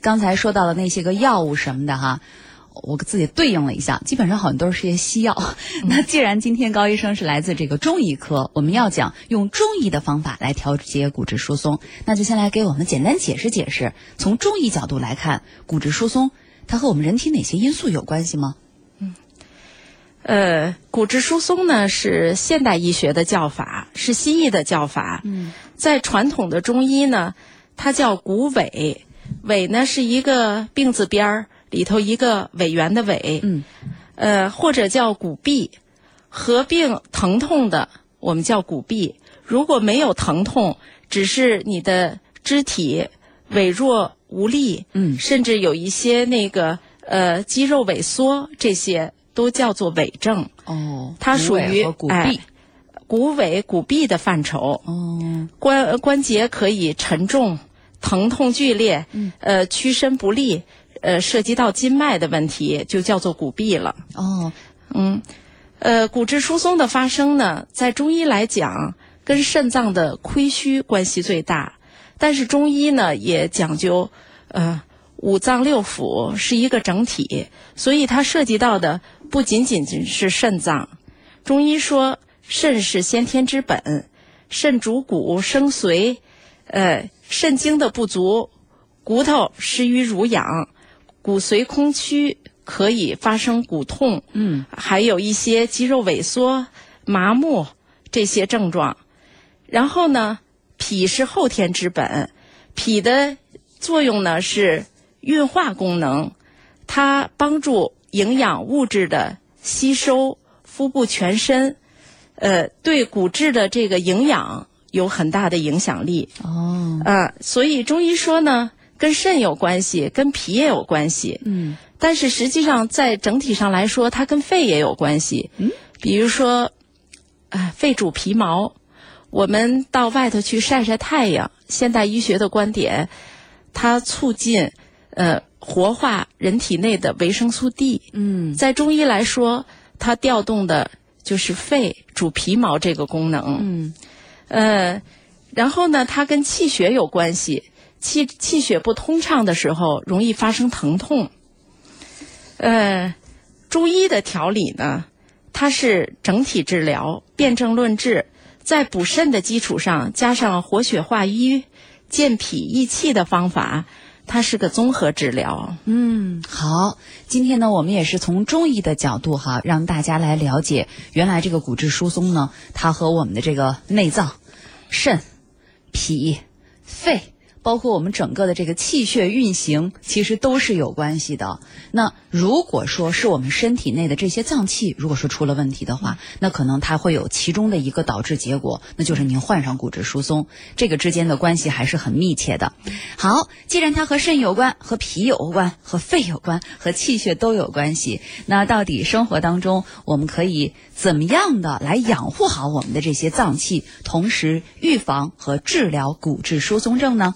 刚才说到的那些个药物什么的哈。我自己对应了一下，基本上好像都是些西药。那既然今天高医生是来自这个中医科，我们要讲用中医的方法来调节骨质疏松，那就先来给我们简单解释解释，从中医角度来看，骨质疏松它和我们人体哪些因素有关系吗？嗯，呃，骨质疏松呢是现代医学的叫法，是西医的叫法。嗯，在传统的中医呢，它叫骨痿，痿呢是一个病字边儿。里头一个委员的委，嗯，呃，或者叫骨痹，合并疼痛的，我们叫骨痹。如果没有疼痛，只是你的肢体痿弱无力，嗯，甚至有一些那个呃肌肉萎缩，这些都叫做痿症。哦，它属于骨痹、骨痿、骨痹的范畴。哦，关关节可以沉重、疼痛剧烈，嗯，呃，屈伸不利。呃，涉及到筋脉的问题，就叫做骨痹了。哦，嗯，呃，骨质疏松的发生呢，在中医来讲，跟肾脏的亏虚关系最大。但是中医呢，也讲究，呃，五脏六腑是一个整体，所以它涉及到的不仅仅仅是肾脏。中医说，肾是先天之本，肾主骨生髓，呃，肾精的不足，骨头失于濡养。骨髓空虚可以发生骨痛，嗯，还有一些肌肉萎缩、麻木这些症状。然后呢，脾是后天之本，脾的作用呢是运化功能，它帮助营养物质的吸收，腹部全身，呃，对骨质的这个营养有很大的影响力。哦，啊，所以中医说呢。跟肾有关系，跟脾也有关系。嗯，但是实际上在整体上来说，它跟肺也有关系。嗯，比如说，啊，肺主皮毛，我们到外头去晒晒太阳。现代医学的观点，它促进呃活化人体内的维生素 D。嗯，在中医来说，它调动的就是肺主皮毛这个功能。嗯，呃，然后呢，它跟气血有关系。气气血不通畅的时候，容易发生疼痛。呃，中医的调理呢，它是整体治疗，辨证论治，在补肾的基础上加上活血化瘀、健脾益气的方法，它是个综合治疗。嗯，好，今天呢，我们也是从中医的角度哈，让大家来了解，原来这个骨质疏松呢，它和我们的这个内脏、肾、脾、肺。包括我们整个的这个气血运行，其实都是有关系的。那如果说是我们身体内的这些脏器，如果说出了问题的话，那可能它会有其中的一个导致结果，那就是您患上骨质疏松。这个之间的关系还是很密切的。好，既然它和肾有关、和脾有关、和肺有关、和气血都有关系，那到底生活当中我们可以怎么样的来养护好我们的这些脏器，同时预防和治疗骨质疏松症呢？